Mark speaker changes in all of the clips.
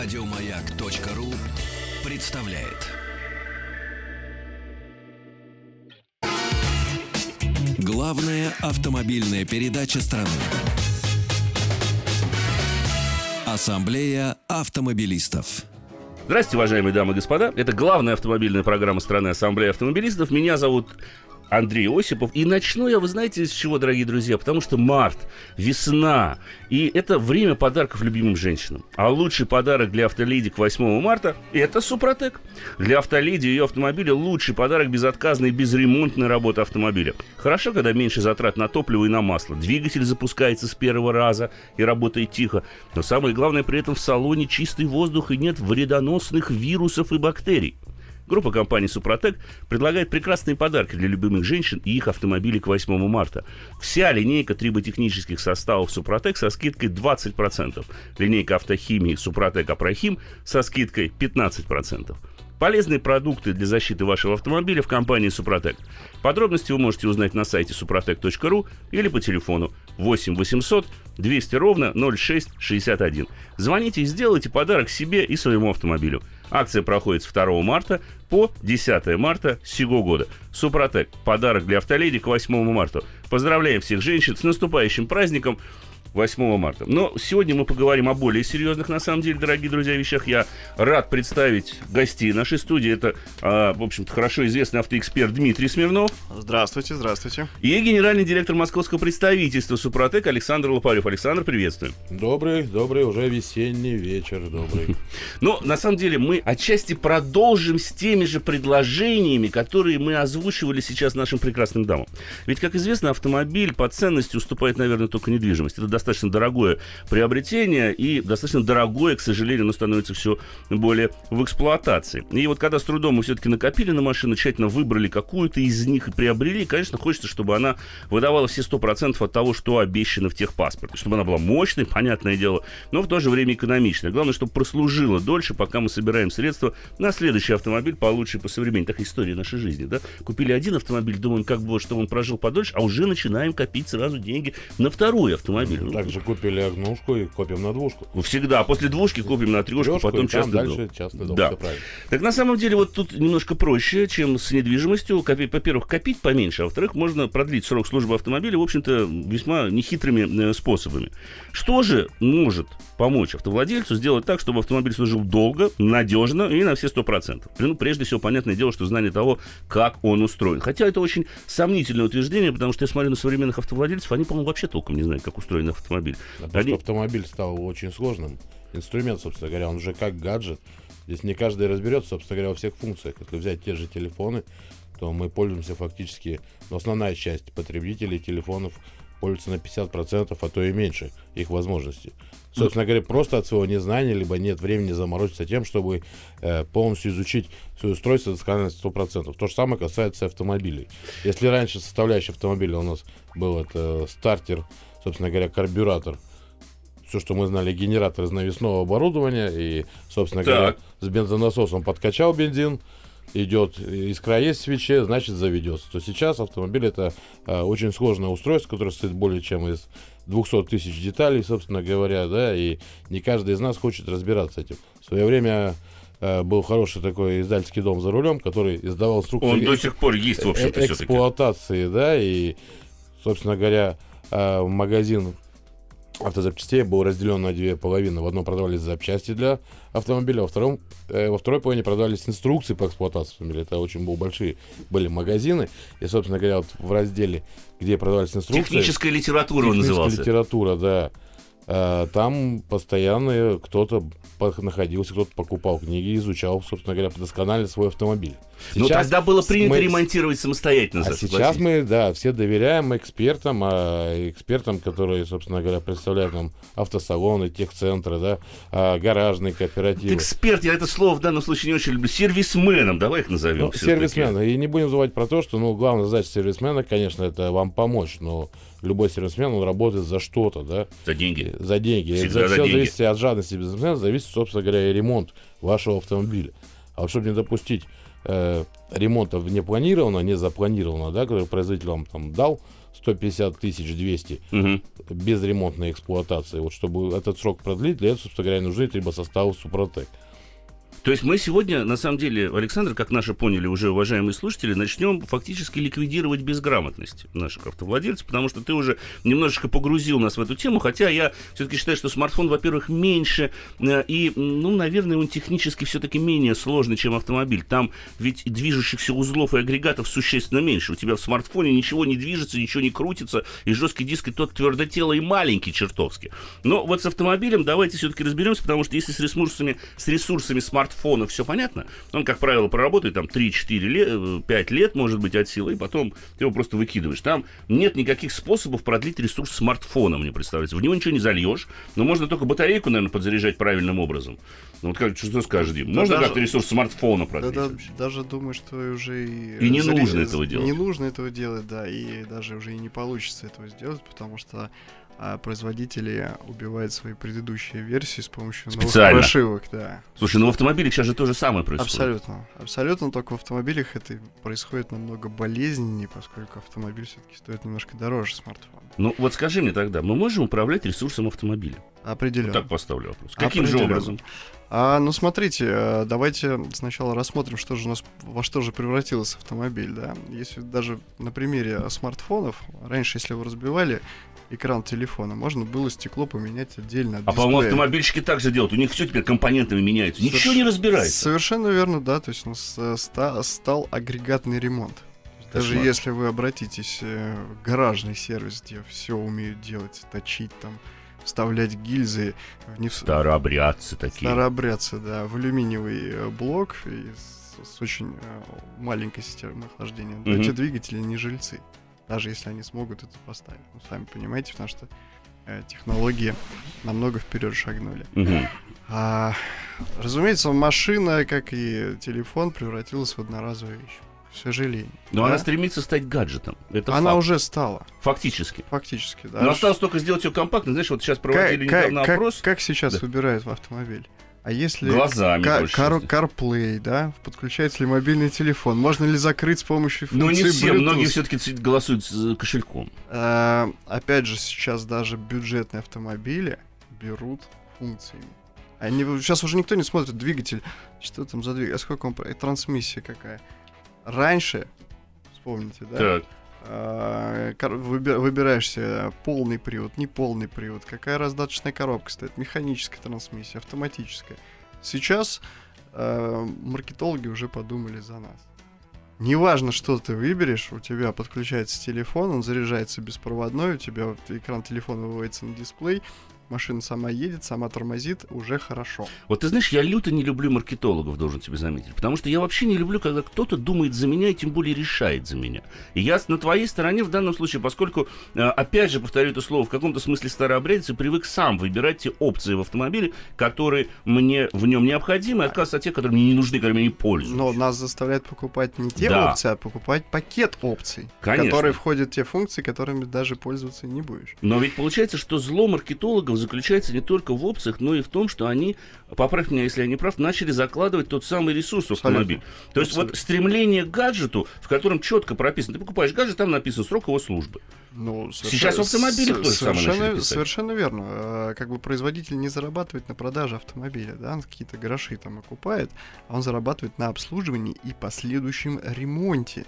Speaker 1: Радиомаяк.ру представляет. Главная автомобильная передача страны. Ассамблея автомобилистов.
Speaker 2: Здравствуйте, уважаемые дамы и господа. Это главная автомобильная программа страны Ассамблеи автомобилистов. Меня зовут Андрей Осипов. И начну я, вы знаете, с чего, дорогие друзья? Потому что март, весна, и это время подарков любимым женщинам. А лучший подарок для автоледи к 8 марта – это Супротек. Для автоледи и ее автомобиля лучший подарок безотказной безремонтной работы автомобиля. Хорошо, когда меньше затрат на топливо и на масло. Двигатель запускается с первого раза и работает тихо. Но самое главное, при этом в салоне чистый воздух и нет вредоносных вирусов и бактерий. Группа компаний «Супротек» предлагает прекрасные подарки для любимых женщин и их автомобилей к 8 марта. Вся линейка триботехнических составов «Супротек» со скидкой 20%. Линейка автохимии «Супротек Апрохим» со скидкой 15%. Полезные продукты для защиты вашего автомобиля в компании «Супротек». Подробности вы можете узнать на сайте suprotec.ru или по телефону 8 800 200 ровно 0661. Звоните и сделайте подарок себе и своему автомобилю. Акция проходит с 2 марта по 10 марта сего года. Супротек. Подарок для автоледи к 8 марта. Поздравляем всех женщин с наступающим праздником. 8 марта. Но сегодня мы поговорим о более серьезных, на самом деле, дорогие друзья, вещах. Я рад представить гостей нашей студии. Это, а, в общем-то, хорошо известный автоэксперт Дмитрий Смирнов.
Speaker 3: Здравствуйте, здравствуйте.
Speaker 2: И генеральный директор московского представительства Супротек Александр Лопарев. Александр, приветствую.
Speaker 4: Добрый, добрый, уже весенний вечер, добрый.
Speaker 2: Но, на самом деле, мы отчасти продолжим с теми же предложениями, которые мы озвучивали сейчас нашим прекрасным дамам. Ведь, как известно, автомобиль по ценности уступает, наверное, только недвижимость. Это достаточно дорогое приобретение и достаточно дорогое, к сожалению, оно становится все более в эксплуатации. И вот когда с трудом мы все-таки накопили на машину, тщательно выбрали какую-то из них и приобрели, конечно, хочется, чтобы она выдавала все 100% от того, что обещано в техпаспорте. Чтобы она была мощной, понятное дело, но в то же время экономичной. Главное, чтобы прослужила дольше, пока мы собираем средства на следующий автомобиль получше по современней. Так история нашей жизни, да? Купили один автомобиль, думаем, как бы, чтобы он прожил подольше, а уже начинаем копить сразу деньги на второй автомобиль.
Speaker 4: Также купили однушку и копим на двушку.
Speaker 2: Всегда. После двушки купим на трешку,
Speaker 4: Трешку,
Speaker 2: потом
Speaker 4: и там
Speaker 2: частный
Speaker 4: дальше
Speaker 2: дом.
Speaker 4: частный дом.
Speaker 2: Да.
Speaker 4: Всё правильно.
Speaker 2: Так на самом деле вот тут немножко проще, чем с недвижимостью. Копи- Во-первых, копить поменьше, а во-вторых, можно продлить срок службы автомобиля, в общем-то, весьма нехитрыми э, способами. Что же может помочь автовладельцу сделать так, чтобы автомобиль служил долго, надежно и на все 100%? Ну, прежде всего, понятное дело, что знание того, как он устроен. Хотя это очень сомнительное утверждение, потому что я смотрю на современных автовладельцев, они, по-моему, вообще толком не знают, как устроен автомобиль.
Speaker 4: Потому
Speaker 2: Они-
Speaker 4: что автомобиль стал очень сложным. Инструмент, собственно говоря, он уже как гаджет. Здесь не каждый разберется, собственно говоря, во всех функциях. Если взять те же телефоны, то мы пользуемся фактически, ну, основная часть потребителей телефонов пользуется на 50%, а то и меньше их возможностей. Собственно говоря, просто от своего незнания, либо нет времени заморочиться тем, чтобы э, полностью изучить свое устройство досконально на 100%. То же самое касается автомобилей. Если раньше составляющая автомобиля у нас был это стартер, собственно говоря, карбюратор, все, что мы знали, генератор из навесного оборудования, и, собственно
Speaker 2: Так.
Speaker 4: говоря, с бензонасосом подкачал бензин, идет искра есть в свече, значит заведется. То сейчас автомобиль это э, очень сложное устройство, которое состоит более чем из 200 тысяч деталей, собственно говоря, да, и не каждый из нас хочет разбираться этим. В свое время э, был хороший такой издательский дом за рулем, который издавал инструкции
Speaker 2: Он до сих пор есть, в общем-то,
Speaker 4: э- эксплуатации, да, и, собственно говоря, э, магазин автозапчастей был разделен на две половины. В одном продавались запчасти для автомобиля, во, втором, э, во второй половине продавались инструкции по эксплуатации автомобиля. Это очень был большие были магазины. И, собственно говоря, вот в разделе, где продавались инструкции...
Speaker 2: Техническая литература он
Speaker 4: техническая
Speaker 2: назывался.
Speaker 4: литература, да. Э, Там постоянно кто-то находился, кто-то покупал книги, изучал, собственно говоря, досконально свой автомобиль.
Speaker 2: Но
Speaker 4: Сейчас
Speaker 2: тогда было принято
Speaker 4: мы-
Speaker 2: ремонтировать самостоятельно.
Speaker 4: а сейчас мы, да, все доверяем экспертам, а экспертам, которые, собственно говоря, представляют нам автосалоны, техцентры, да, а, гаражные кооперативы.
Speaker 2: Эксперт, я это слово в данном случае не очень люблю. Сервисменом, давай их назовем.
Speaker 4: Ну,
Speaker 2: всё-таки.
Speaker 4: сервисмен. И не будем забывать про то, что, ну, главная задача сервисмена, конечно, это вам помочь, но любой сервисмен, он работает за что-то, да,
Speaker 2: За деньги.
Speaker 4: за деньги.
Speaker 2: Всегда
Speaker 4: за
Speaker 2: за
Speaker 4: все
Speaker 2: деньги.
Speaker 4: зависит от жадности бизнесмена, зависит, собственно говоря, и ремонт вашего автомобиля. А вот чтобы не допустить э, ремонта непланированного, не запланированного, да, который производитель вам там дал, 150 тысяч 200
Speaker 2: Мгм.
Speaker 4: без ремонтной эксплуатации. Вот чтобы этот срок продлить, для этого, собственно говоря, нужны трибосоставы Супротек.
Speaker 2: То есть мы сегодня, на самом деле, Александр, как наши поняли уже, уважаемые слушатели, начнем фактически ликвидировать безграмотность наших автовладельцев, потому что ты уже немножечко погрузил нас в эту тему, хотя я все-таки считаю, что смартфон, во-первых, меньше, э, и, ну, наверное, он технически все-таки менее сложный, чем автомобиль. Там ведь движущихся узлов и агрегатов существенно меньше. У тебя в смартфоне ничего не движется, ничего не крутится, и жесткий диск и тот твердотелый маленький чертовски. Но вот с автомобилем давайте все-таки разберемся, потому что если с ресурсами, с ресурсами смартфона все понятно, он, как правило, проработает там 3-4 лет, 5 лет, может быть, от силы, и потом ты его просто выкидываешь. Там нет никаких способов продлить ресурс смартфона, мне представляется. В него ничего не зальешь, но можно только батарейку, наверное, подзаряжать правильным образом. Ну, вот как, что скажешь, Дим?
Speaker 3: Да
Speaker 2: можно
Speaker 3: даже-
Speaker 2: как-то ресурс смартфона
Speaker 3: Да,
Speaker 2: продлить?
Speaker 3: да,
Speaker 2: вообще?
Speaker 3: даже думаю, что уже и...
Speaker 2: И не
Speaker 3: заре-
Speaker 2: нужно этого делать.
Speaker 3: Не нужно этого делать, да, и даже уже и не получится этого сделать, потому что а, производители убивают свои предыдущие версии с помощью новых
Speaker 2: Специально.
Speaker 3: прошивок, да.
Speaker 2: Слушай, ну в автомобиле сейчас же то же самое происходит.
Speaker 3: Абсолютно. Абсолютно, только в автомобилях это происходит намного болезненнее, поскольку автомобиль все-таки стоит немножко дороже смартфона.
Speaker 2: Ну вот скажи мне тогда, мы можем управлять ресурсом автомобиля?
Speaker 3: Определенно.
Speaker 2: Вот так поставлю вопрос. Каким же образом?
Speaker 3: А, ну смотрите, э, давайте сначала рассмотрим, что же у нас во что же превратился автомобиль, да. Если даже на примере смартфонов, раньше, если вы разбивали экран телефона, можно было стекло поменять отдельно от
Speaker 2: А по-моему, автомобильщики так же делают. У них все теперь компонентами меняется. Ничего не разбирается.
Speaker 3: Совершенно верно, да. То есть у нас э, ста- стал агрегатный ремонт. Даже
Speaker 2: Кошмар.
Speaker 3: если вы обратитесь э, в гаражный сервис, где все умеют делать, точить там, вставлять гильзы в не в-
Speaker 2: Старообрядцы такие.
Speaker 3: Старообрядцы, да, в алюминиевый э, блок и с, с очень э, маленькой системой охлаждения.
Speaker 2: Мгм.
Speaker 3: Эти двигатели не жильцы, даже если они смогут это поставить. Ну, сами понимаете, потому что э, технологии намного вперед шагнули. А, разумеется, машина, как и телефон, превратилась в одноразовую вещь. К сожалению.
Speaker 2: Но
Speaker 3: Да?
Speaker 2: она стремится стать гаджетом. Это
Speaker 3: Она
Speaker 2: факт.
Speaker 3: уже стала,
Speaker 2: Фактически.
Speaker 3: фактически. Да.
Speaker 2: Но осталось только сделать ее компактной. Знаешь, вот сейчас
Speaker 3: Как,
Speaker 2: проводили
Speaker 3: как-
Speaker 2: недавно
Speaker 3: как-
Speaker 2: опрос.
Speaker 3: как сейчас
Speaker 2: Да.
Speaker 3: выбирают в автомобиль? А если
Speaker 2: Глазами
Speaker 3: кар-
Speaker 2: часто.
Speaker 3: CarPlay, да? Подключается ли мобильный телефон? Можно ли закрыть с помощью функции
Speaker 2: Но не все,
Speaker 3: Bluetooth?
Speaker 2: многие все-таки голосуют с э, кошельком.
Speaker 3: А, опять же, сейчас даже бюджетные автомобили берут функциями. Они сейчас уже никто не смотрит двигатель. Что там за двигатель? А сколько он? и Трансмиссия какая? Раньше, вспомните, да?
Speaker 2: Так.
Speaker 3: А, кор- выби- выбираешь себе полный привод, неполный привод, какая раздаточная коробка стоит, механическая трансмиссия, автоматическая. Сейчас а, маркетологи уже подумали за нас. Неважно, что ты выберешь, у тебя подключается телефон, он заряжается беспроводной, у тебя экран телефона выводится на дисплей, машина сама едет, сама тормозит, уже хорошо.
Speaker 2: Вот ты знаешь, я люто не люблю маркетологов, должен тебе заметить. Потому что я вообще не люблю, когда кто-то думает за меня и тем более решает за меня. И я на твоей стороне в данном случае, поскольку, э, опять же, повторю это слово, в каком-то смысле старообрядец и привык сам выбирать те опции в автомобиле, которые мне в нем необходимы, и отказываться от тех, которые мне не нужны, которыми не пользуюсь.
Speaker 3: Но нас заставляют покупать не те
Speaker 2: Да.
Speaker 3: опции, а покупать пакет опций, в
Speaker 2: Конечно.
Speaker 3: которые входят те функции, которыми даже пользоваться не будешь.
Speaker 2: Но ведь получается, что зло маркетологов заключается не только в опциях, но и в том, что они, поправь меня, если я не прав, начали закладывать тот самый ресурс в
Speaker 3: Абсолютно.
Speaker 2: автомобиль. То есть вот
Speaker 3: Абсолютно.
Speaker 2: стремление к гаджету, в котором четко прописано, ты покупаешь гаджет, там написан срок его службы.
Speaker 3: Ну,
Speaker 2: Сейчас в автомобилях
Speaker 3: с-
Speaker 2: то же самое начали
Speaker 3: совершенно, совершенно верно. Э, Как бы производитель не зарабатывает на продаже автомобиля, да, он какие-то гроши там окупает, а он зарабатывает на обслуживании и последующем ремонте.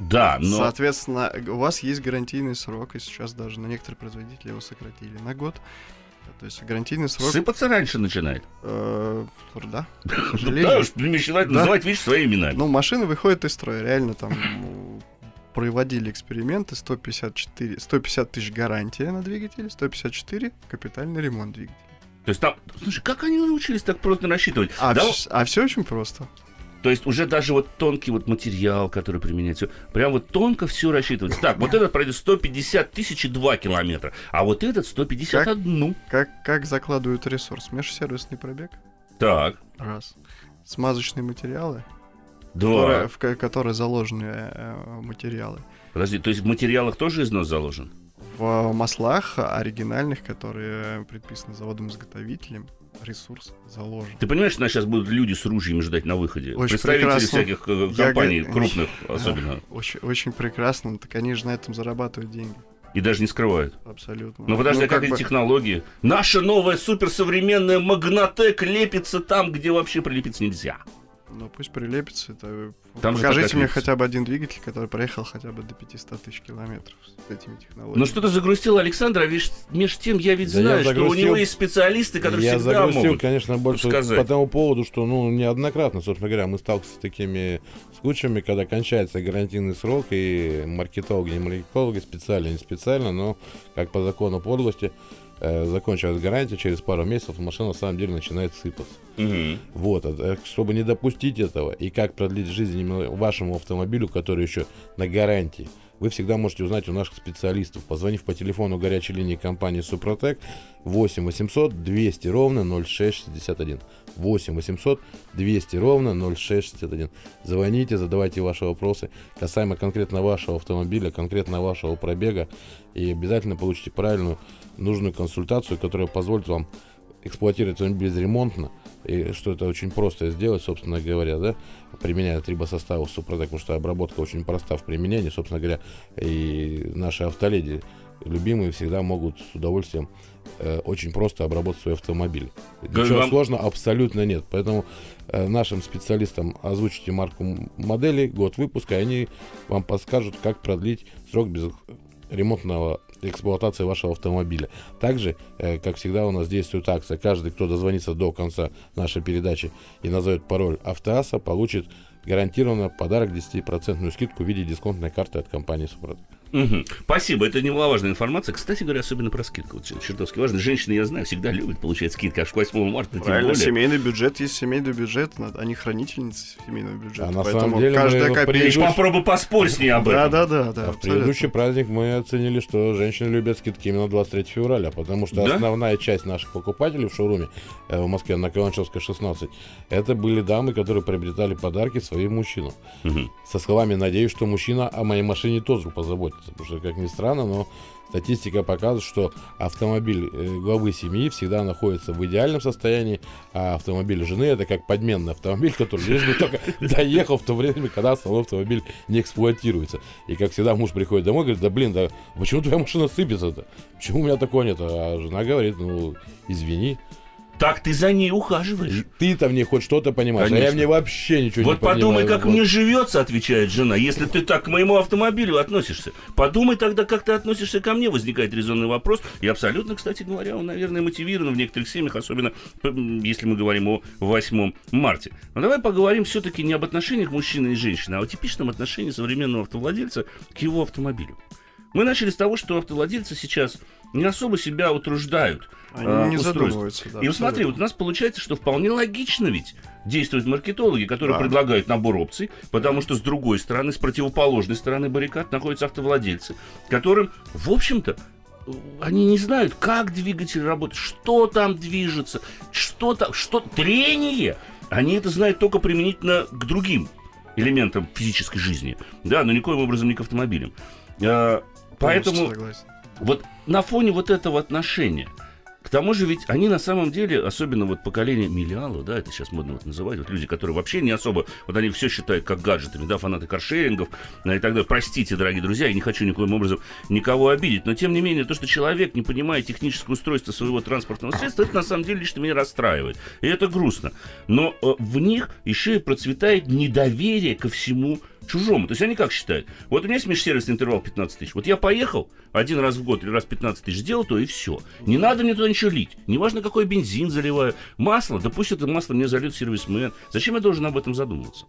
Speaker 2: Да, но...
Speaker 3: Соответственно, у вас есть гарантийный срок, и сейчас даже на некоторые производители его сократили на год. То есть гарантийный срок,
Speaker 2: Сыпаться раньше начинает.
Speaker 3: э, да,
Speaker 2: Да уж, начинает называть вещи своими именами.
Speaker 3: Ну, машины выходят из строя. Реально там проводили эксперименты. 154, 150 тысяч гарантия на двигателе, 154 капитальный ремонт двигателя.
Speaker 2: То есть там... Слушай, как они научились так просто рассчитывать?
Speaker 3: А,
Speaker 2: Да,
Speaker 3: все очень просто.
Speaker 2: То есть уже даже вот тонкий вот материал, который применяется, прям вот тонко все рассчитывается. Так, вот этот пройдет 150 тысяч и 2 километра, а вот этот 151.
Speaker 3: Как, как закладывают ресурс? Межсервисный пробег.
Speaker 2: Так,
Speaker 3: Раз. Смазочные материалы,
Speaker 2: два.
Speaker 3: которые, в ко- которые заложены э, материалы.
Speaker 2: Подожди, то есть в материалах тоже износ заложен?
Speaker 3: В маслах оригинальных, которые предписаны заводом-изготовителем, ресурс заложен.
Speaker 2: Ты понимаешь, что нас сейчас будут люди с ружьями ждать на выходе?
Speaker 3: Очень
Speaker 2: Представители
Speaker 3: прекрасно.
Speaker 2: всяких э,
Speaker 3: Я
Speaker 2: компаний,
Speaker 3: го-
Speaker 2: крупных особенно.
Speaker 3: Очень, очень прекрасно, так они же на этом зарабатывают деньги.
Speaker 2: И даже не скрывают.
Speaker 3: Абсолютно.
Speaker 2: Ну подожди, а как,
Speaker 3: как
Speaker 2: эти
Speaker 3: бы-
Speaker 2: технологии? Наша новая суперсовременная Магнатек лепится там, где вообще прилепиться нельзя.
Speaker 3: Ну пусть прилепится. Это...
Speaker 2: Там
Speaker 3: Покажите мне хотя бы один двигатель, который проехал хотя бы до 500 тысяч километров с этими технологиями.
Speaker 2: Ну что ты загрустил, Александр, а ведь меж тем я ведь
Speaker 4: Да я
Speaker 2: знаю, что у
Speaker 4: загрустил.
Speaker 2: него есть специалисты, которые
Speaker 4: Я
Speaker 2: всегда
Speaker 4: загрустил,
Speaker 2: могут.
Speaker 4: конечно, больше
Speaker 2: сказать.
Speaker 4: по тому поводу, что, ну, неоднократно, собственно говоря, мы сталкиваемся с такими случаями, когда кончается гарантийный срок, и маркетологи, не маркетологи, специально, не специально, но, как по закону подлости, э, закончилась гарантия, через пару месяцев машина на самом деле начинает сыпаться.
Speaker 2: Мгм.
Speaker 4: Вот, а, э, чтобы не допустить этого, и как продлить жизнь именно вашему автомобилю, который еще на гарантии, вы всегда можете узнать у наших специалистов, позвонив по телефону горячей линии компании Супротек 8 800 200 ровно 0661. 8 800 200 ровно 0661. Звоните, задавайте ваши вопросы касаемо конкретно вашего автомобиля, конкретно вашего пробега, и обязательно получите правильную, нужную консультацию, которая позволит вам эксплуатировать автомобиль безремонтно, и что это очень просто сделать, собственно говоря, да, применяя трибосоставы Супротек, потому что обработка очень проста в применении, собственно говоря, и наши автоледи любимые всегда могут с удовольствием э, очень просто обработать свой автомобиль.
Speaker 2: Говорю,
Speaker 4: Ничего
Speaker 2: вам-
Speaker 4: сложного абсолютно нет. Поэтому э, нашим специалистам озвучите марку модели, год выпуска, и они вам подскажут, как продлить срок без ремонтного эксплуатации вашего автомобиля. Также, э, как всегда, у нас действует акция. Каждый, кто дозвонится до конца нашей передачи и назовет пароль Автоаса, получит гарантированно подарок 10% скидку в виде дисконтной карты от компании Супротек.
Speaker 2: Мгм. Спасибо, это немаловажная информация. Кстати говоря, особенно про скидку. Вот чер- чертовски важно. Женщины, я знаю, всегда любят получать скидки, аж к 8 марта тем
Speaker 3: Правильно,
Speaker 2: более.
Speaker 3: семейный бюджет есть семейный бюджет, надо- они хранительницы семейного бюджета.
Speaker 4: А на
Speaker 3: поэтому
Speaker 4: самом деле
Speaker 3: каждая
Speaker 4: мы.
Speaker 2: Ты ж попробуй поспорь с ней об
Speaker 3: Да,
Speaker 2: этом.
Speaker 3: да, да, да.
Speaker 4: а в предыдущий праздник мы оценили, что женщины любят скидки именно 23 февраля, потому что
Speaker 2: Да?
Speaker 4: основная часть наших покупателей в шоуруме э, в Москве на Каланчевской 16 это были дамы, которые приобретали подарки своим мужчинам.
Speaker 2: Мгм.
Speaker 4: Со словами «надеюсь, что мужчина о моей машине тоже позаботится». Потому что, как ни странно, но статистика показывает, что автомобиль э, главы семьи всегда находится в идеальном состоянии, а автомобиль жены это как подменный автомобиль, который лишь бы только доехал в то время, когда основной автомобиль не эксплуатируется. И как всегда муж приходит домой и говорит, да блин, да почему твоя машина сыпется-то? Почему у меня такого нет? А жена говорит, ну извини,
Speaker 2: Так ты за ней ухаживаешь.
Speaker 4: ты-то в ней хоть что-то понимаешь, а я
Speaker 2: Конечно.
Speaker 4: в ней вообще ничего
Speaker 2: Вот
Speaker 4: не понимаю.
Speaker 2: подумай, как
Speaker 4: Вот.
Speaker 2: мне живется, отвечает жена, если ты так к моему автомобилю относишься. Подумай тогда, как ты относишься ко мне, возникает резонный вопрос. И абсолютно, кстати говоря, он, наверное, мотивирован в некоторых семьях, особенно м, если мы говорим о 8 марте. Но давай поговорим все-таки не об отношениях мужчины и женщины, а о типичном отношении современного автовладельца к его автомобилю. Мы начали с того, что автовладельцы сейчас не особо себя утруждают.
Speaker 3: Они
Speaker 2: а,
Speaker 3: не задумываются. да,
Speaker 2: И вот смотри, вот у нас получается, что вполне логично ведь действуют маркетологи, которые
Speaker 3: Да.
Speaker 2: предлагают набор опций, потому что с другой стороны, с противоположной стороны баррикад находятся автовладельцы, которым, в общем-то, они не знают, как двигатель работает, что там движется, что там, что трение. Они это знают только применительно к другим элементам физической жизни, да, но никоим образом не к автомобилям. А, Поэтому. Вот на фоне вот этого отношения, к тому же ведь они на самом деле, особенно вот поколение миллиалов, да, это сейчас модно вот называть, вот люди, которые вообще не особо, вот они все считают как гаджетами, да, фанаты каршерингов а, и так далее. Простите, дорогие друзья, я не хочу никоим образом никого обидеть, но тем не менее, то, что человек не понимает техническое устройство своего транспортного средства, это на самом деле лично меня расстраивает. И это грустно. Но э, в них еще и процветает недоверие ко всему чужому. То есть они как считают? Вот у меня есть межсервисный интервал 15 тысяч. Вот я поехал один раз в год или раз 15 тысяч сделал, то и все. Не надо мне туда ничего лить. Неважно, какой бензин заливаю. Масло, да пусть это масло мне зальет сервисмен. Зачем я должен об этом задумываться?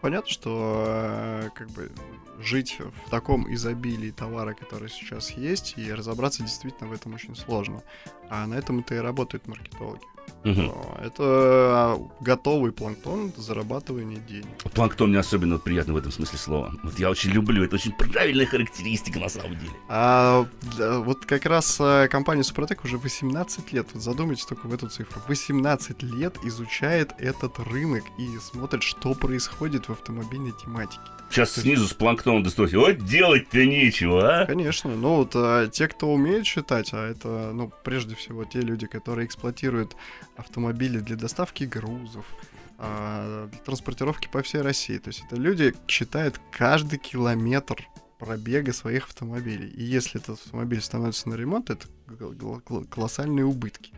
Speaker 3: Понятно, что э, как бы жить в таком изобилии товара, который сейчас есть, и разобраться действительно в этом очень сложно. А на этом это и работают маркетологи. О, Это готовый планктон зарабатывания денег.
Speaker 2: Планктон мне особенно приятно в этом смысле слова. Вот я очень люблю, это очень правильная характеристика на самом деле.
Speaker 3: А да, вот как раз э, компания Супротек уже 18 лет, вот задумайтесь только в эту цифру, 18 лет изучает этот рынок и смотрит, что происходит в автомобильной тематике.
Speaker 2: Сейчас снизу с планктоном достать. Вот делать-то нечего, а?
Speaker 3: Конечно, ну вот а, те, кто умеет считать, а это, ну, прежде всего, те люди, которые эксплуатируют автомобили для доставки грузов, а, для транспортировки по всей России. То есть это люди считают каждый километр пробега своих автомобилей. И если этот автомобиль становится на ремонт, это колоссальные убытки.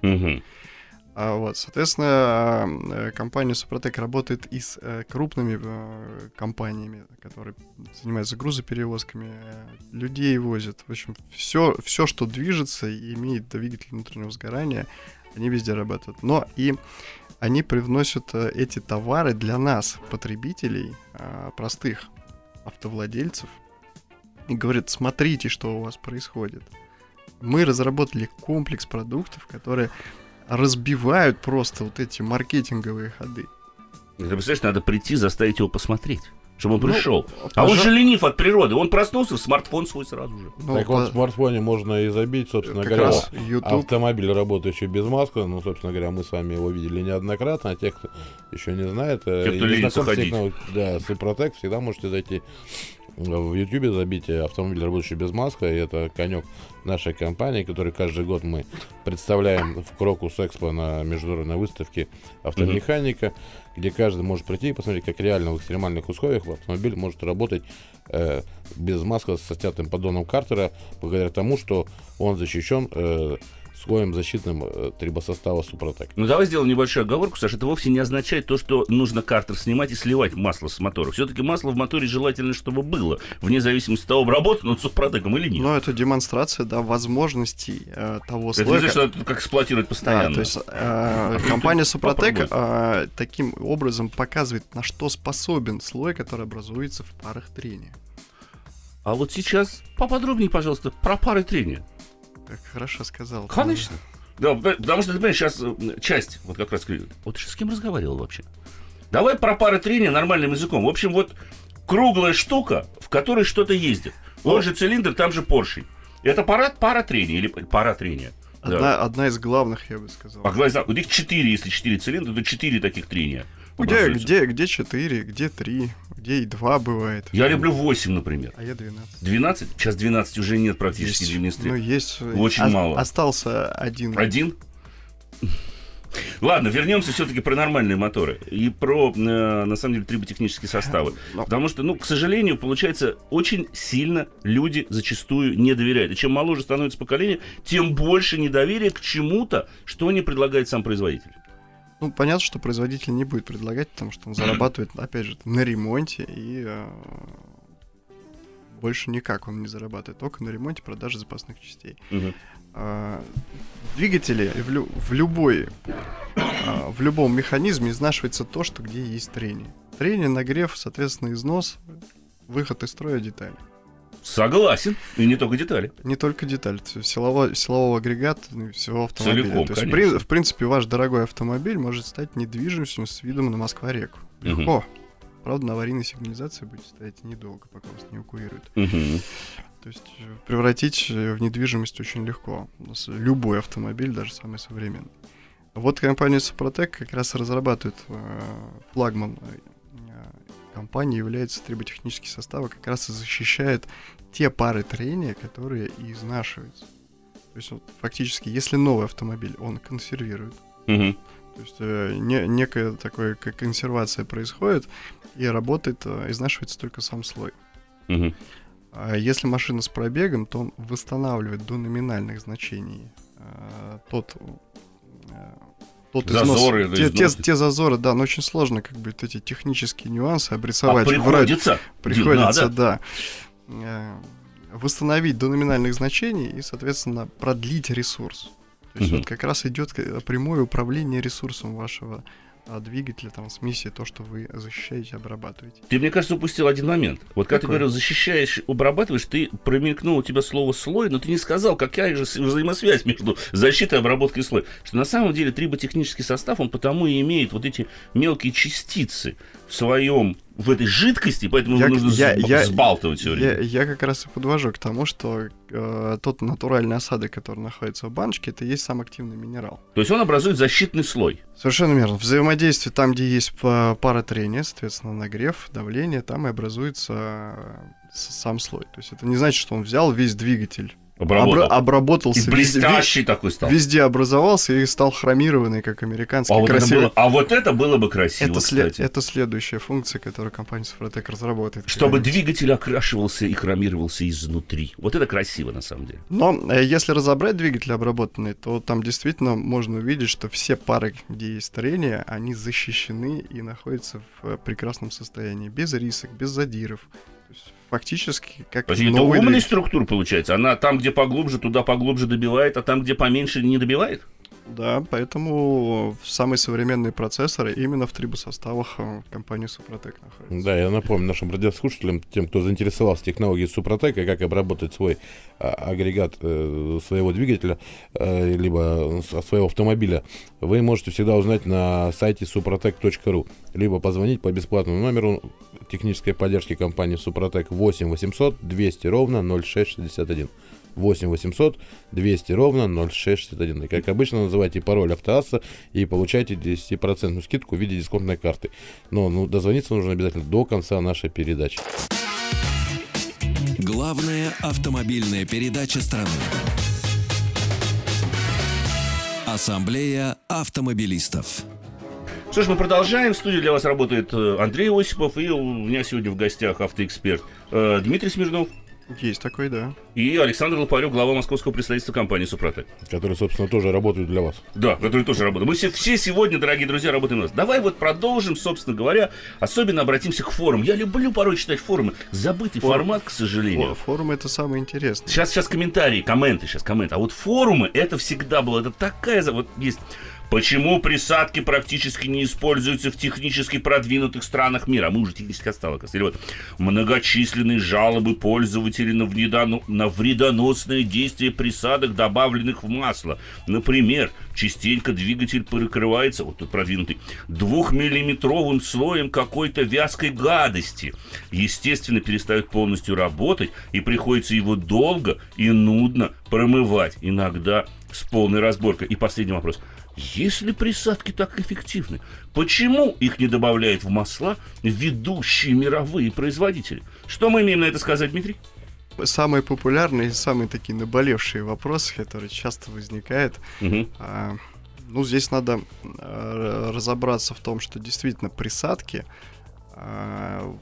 Speaker 3: А вот, соответственно, э, компания Супротек работает и с э, крупными э, компаниями, которые занимаются грузоперевозками, э, людей возят. В общем, все, все, что движется и имеет двигатель внутреннего сгорания, они везде работают. Но и они привносят э, эти товары для нас, потребителей, э, простых автовладельцев, и говорят, смотрите, что у вас происходит. Мы разработали комплекс продуктов, которые разбивают просто вот эти маркетинговые ходы.
Speaker 2: Ты представляешь, надо прийти, заставить его посмотреть, чтобы он
Speaker 3: Ну,
Speaker 2: пришел. а он же ленив от природы. Он проснулся, в смартфон свой сразу же.
Speaker 3: Ну,
Speaker 4: так вот,
Speaker 3: по-
Speaker 4: в смартфоне можно и забить, собственно
Speaker 3: как
Speaker 4: говоря,
Speaker 3: раз YouTube.
Speaker 4: автомобиль, работающий без маски. Ну, собственно говоря, мы с вами его видели неоднократно. А те, кто еще не знает, э,
Speaker 2: Те, кто
Speaker 4: и не
Speaker 2: ленится ходить.
Speaker 4: техно- Да, с Ипротек всегда можете зайти в Ютубе, забить автомобиль, работающий без маски. И это конек нашей компании, который каждый год мы представляем в Крокус Экспо на международной выставке автомеханика, где каждый может прийти и посмотреть, как реально в экстремальных условиях автомобиль может работать э, без маски со снятым поддоном Картера, благодаря тому, что он защищен э, слоем защитным э, трибосостава Супротек.
Speaker 2: Ну, давай сделаем небольшую оговорку, Саша. Это вовсе не означает то, что нужно картер снимать и сливать масло с мотора. Все-таки масло в моторе желательно, чтобы было, вне зависимости от того, обработано он супротеком или нет.
Speaker 3: Но это демонстрация, да, возможностей э, того
Speaker 2: это
Speaker 3: слоя.
Speaker 2: значит, что это как эксплуатировать
Speaker 3: Да,
Speaker 2: постоянно.
Speaker 3: то есть э, компания Супротек э, таким образом показывает, на что способен слой, который образуется в парах трения.
Speaker 2: А вот сейчас поподробнее, пожалуйста, про пары трения.
Speaker 3: Как хорошо сказал.
Speaker 2: Конечно. Да, потому что, ты понимаешь, сейчас часть, вот как раз, говорю, вот ты с кем разговаривал вообще? Давай про пары трения нормальным языком. В общем, вот круглая штука, в которой что-то ездит. Он же цилиндр, там же поршень. Это пара, пара трения или пара трения. Да.
Speaker 3: Одна, одна из главных, я бы сказал.
Speaker 2: А глаза, у них четыре, если четыре цилиндра, то четыре таких трения.
Speaker 3: Где, где, где 4, где 3, где и 2 бывает.
Speaker 2: Я люблю 8, например.
Speaker 3: А я 12.
Speaker 2: 12? Сейчас 12 уже нет практически
Speaker 3: Есть.
Speaker 2: 12.
Speaker 3: Ну, есть.
Speaker 2: Очень
Speaker 3: ос-
Speaker 2: мало.
Speaker 3: Остался один.
Speaker 2: Один? Ладно, вернемся все-таки про нормальные моторы и про, э, на самом деле, триботехнические составы.
Speaker 3: Ну.
Speaker 2: Потому что, ну, к сожалению, получается, очень сильно люди зачастую не доверяют. И чем моложе становится поколение, тем больше недоверия к чему-то, что не предлагает сам производитель.
Speaker 3: Ну, понятно, что производитель не будет предлагать, потому что он зарабатывает, опять же, на ремонте и э, больше никак он не зарабатывает, только на ремонте продажи запасных частей.
Speaker 2: Мгм.
Speaker 3: А, двигатели в, лю- в любой а, в любом механизме изнашивается то, что где есть трение. Трение, нагрев, соответственно, износ, выход из строя детали.
Speaker 2: Согласен. И не только детали.
Speaker 3: Не только есть силово, силового агрегата ну, всего автомобиля.
Speaker 2: Целиком,
Speaker 3: то есть, в,
Speaker 2: конечно.
Speaker 3: в принципе, ваш дорогой автомобиль может стать недвижимостью с видом на Москва-реку. Легко. Правда, на аварийной сигнализации будет стоять недолго, пока вас не эвакуируют.
Speaker 2: Мгм.
Speaker 3: То есть э, превратить э, в недвижимость очень легко. Любой автомобиль, даже самый современный. Вот компания Супротек как раз разрабатывает э, флагман э, компании, является триботехнический состав, и как раз и защищает те пары трения, которые и изнашиваются. То есть вот, фактически, если новый автомобиль, он консервирует.
Speaker 2: Мгм.
Speaker 3: То есть э, не- некая такая как консервация происходит, и работает, э, изнашивается только сам слой.
Speaker 2: Мгм.
Speaker 3: А если машина с пробегом, то он восстанавливает до номинальных значений э, тот, э, тот
Speaker 2: Зазоры,
Speaker 3: износ. Те, те- те зазоры, да, но очень сложно как бы эти технические нюансы
Speaker 2: А
Speaker 3: обрисовать. вроде-
Speaker 2: приходится.
Speaker 3: приходится,
Speaker 2: Надо.
Speaker 3: да, восстановить до номинальных значений и, соответственно, продлить ресурс. То есть
Speaker 2: Мгм.
Speaker 3: вот как раз идет к- прямое управление ресурсом вашего а, двигателя, там, смеси, то, что вы защищаете, обрабатываете.
Speaker 2: Ты, мне кажется, упустил один момент. Вот когда ты
Speaker 3: Какой?
Speaker 2: говорил, защищаешь, обрабатываешь, ты промелькнул у тебя слово слой, но ты не сказал, какая же взаимосвязь между защитой, обработкой и слой. Что на самом деле триботехнический состав, он потому и имеет вот эти мелкие частицы в своем, в этой жидкости, поэтому
Speaker 3: Я-
Speaker 2: его нужно
Speaker 3: я- я-
Speaker 2: взбалтывать все
Speaker 3: Я,
Speaker 2: время.
Speaker 3: я как раз и подвожу к тому, что э, тот натуральный осадок, который находится в баночке, это и есть сам активный минерал.
Speaker 2: То есть он образует защитный слой.
Speaker 3: Совершенно верно. Взаимодействие там, где есть па- пара трения, соответственно, нагрев, давление, там и образуется э, сам слой. То есть это не значит, что он взял весь двигатель
Speaker 2: Обработал.
Speaker 3: обра- обработался.
Speaker 2: И
Speaker 3: везде-
Speaker 2: блестящий такой стал.
Speaker 3: Везде образовался и стал хромированный, как американский.
Speaker 2: А вот, это было, а вот это было бы красиво,
Speaker 3: Это, след-
Speaker 2: кстати.
Speaker 3: это следующая функция, которую компания Супротек разработает.
Speaker 2: Чтобы двигатель окрашивался и хромировался изнутри. Вот это красиво, на самом деле.
Speaker 3: Но э, если разобрать двигатель обработанный, то там действительно можно увидеть, что все пары, где есть трение, они защищены и находятся в э, прекрасном состоянии, без рисок, без задиров. Фактически как
Speaker 2: То есть это
Speaker 3: новый
Speaker 2: умная
Speaker 3: двигатель.
Speaker 2: структура получается. Она там, где поглубже, туда поглубже добивает, а там, где поменьше, не добивает?
Speaker 3: Да, поэтому самые современные процессоры именно в трибосоставах э, компании Супротек находятся.
Speaker 4: Да, я напомню нашим радиослушателям, тем, кто заинтересовался технологией Супротека, как обработать свой а, агрегат э, своего двигателя, э, либо своего автомобиля, вы можете всегда узнать на сайте suprotec.ru, либо позвонить по бесплатному номеру технической поддержки компании Супротек 8 800 200 ровно 0661. 8 800 200 ровно 0661. И, как обычно, называйте пароль автоасса и получайте 10% скидку в виде дисконтной карты. Но ну, дозвониться нужно обязательно до конца нашей передачи.
Speaker 1: Главная автомобильная передача страны. Ассамблея автомобилистов.
Speaker 2: Что ж, мы продолжаем. В студии для вас работает э, Андрей Осипов, и у меня сегодня в гостях автоэксперт э, Дмитрий Смирнов
Speaker 3: Есть такой, да.
Speaker 2: и Александр Лопарев, глава московского представительства компании «Супротек».
Speaker 4: которые, собственно, тоже работают для вас.
Speaker 2: Да, который тоже работает. Мы все, все сегодня, дорогие друзья, работаем у нас. Давай вот продолжим, собственно говоря, особенно обратимся к форуму. Я люблю порой читать форумы. Забытый
Speaker 3: Форум.
Speaker 2: формат, к сожалению.
Speaker 3: Фо- Форум это самое интересное.
Speaker 2: Сейчас, сейчас комментарии, комменты, сейчас комменты. А вот форумы, это всегда было, это такая, вот есть... Почему присадки практически не используются в технически продвинутых странах мира? А мы уже технически отсталые. Или вот многочисленные жалобы пользователей на, вредоно- на вредоносные действия присадок, добавленных в масло. Например, частенько двигатель перекрывается, вот тут продвинутый, двухмиллиметровым слоем какой-то вязкой гадости. Естественно, перестает полностью работать, и приходится его долго и нудно промывать, иногда с полной разборкой. И последний вопрос. Если присадки так эффективны, почему их не добавляют в масла ведущие мировые производители? Что мы имеем на это сказать, Дмитрий?
Speaker 3: Самые популярные и самые такие наболевшие вопросы, которые часто возникают,
Speaker 2: Мгм.
Speaker 3: А, ну, здесь надо а, разобраться в том, что действительно присадки, а,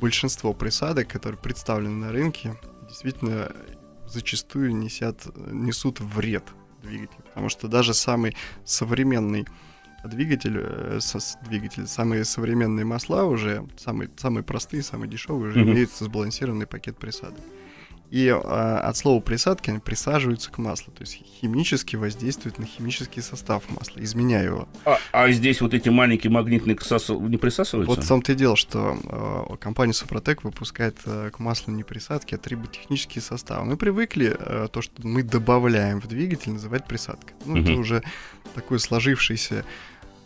Speaker 3: большинство присадок, которые представлены на рынке, действительно зачастую несят, несут вред двигателю. Потому что даже самый современный двигатель, э, со- двигатель, самые современные масла уже, самые, самые простые, самые дешевые, уже
Speaker 2: Мгм.
Speaker 3: имеют сбалансированный пакет присадок. И а, от слова присадки они присаживаются к маслу, то есть химически воздействуют на химический состав масла, изменяя его.
Speaker 2: А, а здесь вот эти маленькие магнитные не присасываются?
Speaker 3: Вот в том-то и дело, что э, компания Супротек выпускает э, к маслу не присадки, а триботехнические составы. Мы привыкли э, то, что мы добавляем в двигатель, называть присадкой. Ну, это
Speaker 2: Мгм.
Speaker 3: уже такой сложившийся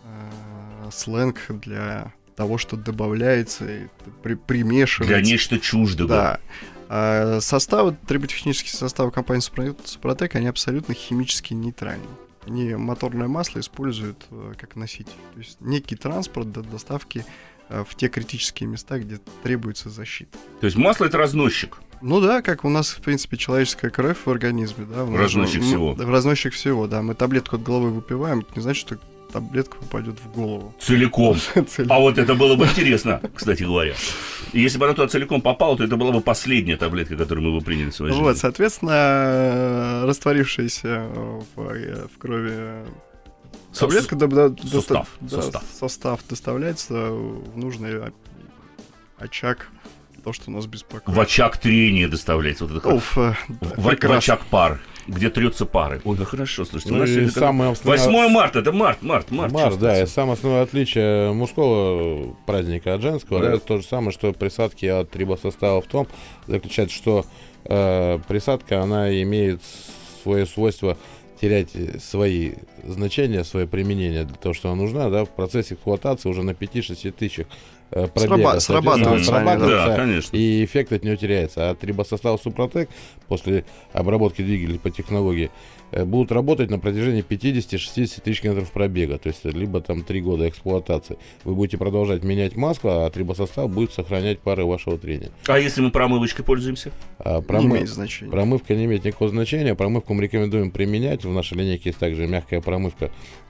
Speaker 3: э, сленг для того, что добавляется при- примешивается.
Speaker 2: Для нечто чуждого.
Speaker 3: Да. А составы, триботехнические составы компании Супро- Супротек, они абсолютно химически нейтральны. Они моторное масло используют э, как носитель. То есть некий транспорт для доставки э, в те критические места, где требуется защита.
Speaker 2: То есть масло это разносчик.
Speaker 3: Ну да, как у нас, в принципе, человеческая кровь в организме, да.
Speaker 2: Разносчик
Speaker 3: ну,
Speaker 2: всего.
Speaker 3: да, Разносчик всего, да. Мы таблетку от головы выпиваем, это не значит, что таблетка попадет в голову.
Speaker 2: Целиком. А вот это было бы интересно, кстати говоря. Если бы она туда целиком попала, то это была бы последняя таблетка, которую мы бы приняли в своей жизни.
Speaker 3: Вот, соответственно, растворившаяся в, э, в крови
Speaker 2: Со-
Speaker 3: таблетка да, да,
Speaker 2: состав,
Speaker 3: да,
Speaker 2: состав.
Speaker 3: состав доставляется в нужный очаг, то, что нас беспокоит.
Speaker 2: В очаг трения доставляется. Вот это как-
Speaker 3: Уф, э, да,
Speaker 2: в, в очаг пар, где трется пары. Ой, да хорошо, слушайте. у
Speaker 4: Ну
Speaker 2: нас
Speaker 4: и
Speaker 2: сегодня как-
Speaker 4: самое основное-
Speaker 2: 8 марта, это март, март, март.
Speaker 4: Март, да, и самое основное отличие мужского праздника от женского, да,
Speaker 2: Да.
Speaker 4: это то же самое, что присадки от трибосостава в том, заключается, что э, присадка, она имеет свое свойство терять свои значения, свое применение для того, что она нужна, да, в процессе эксплуатации уже на 5-6 тысячах э, пробега.
Speaker 3: Сраба- они, да.
Speaker 2: конечно.
Speaker 4: И эффект от него теряется. А трибосостав Супротек после обработки двигателей по технологии э, будут работать на протяжении 50-60 тысяч километров пробега. То есть либо там 3 года эксплуатации. Вы будете продолжать менять масло, а трибосостав будет сохранять пары вашего трения.
Speaker 2: А если мы промывочкой пользуемся?
Speaker 4: А
Speaker 3: Не
Speaker 4: промы-
Speaker 3: имеет значения.
Speaker 4: Промывка не имеет никакого значения. Промывку мы рекомендуем применять. В нашей линейке есть также мягкая промывка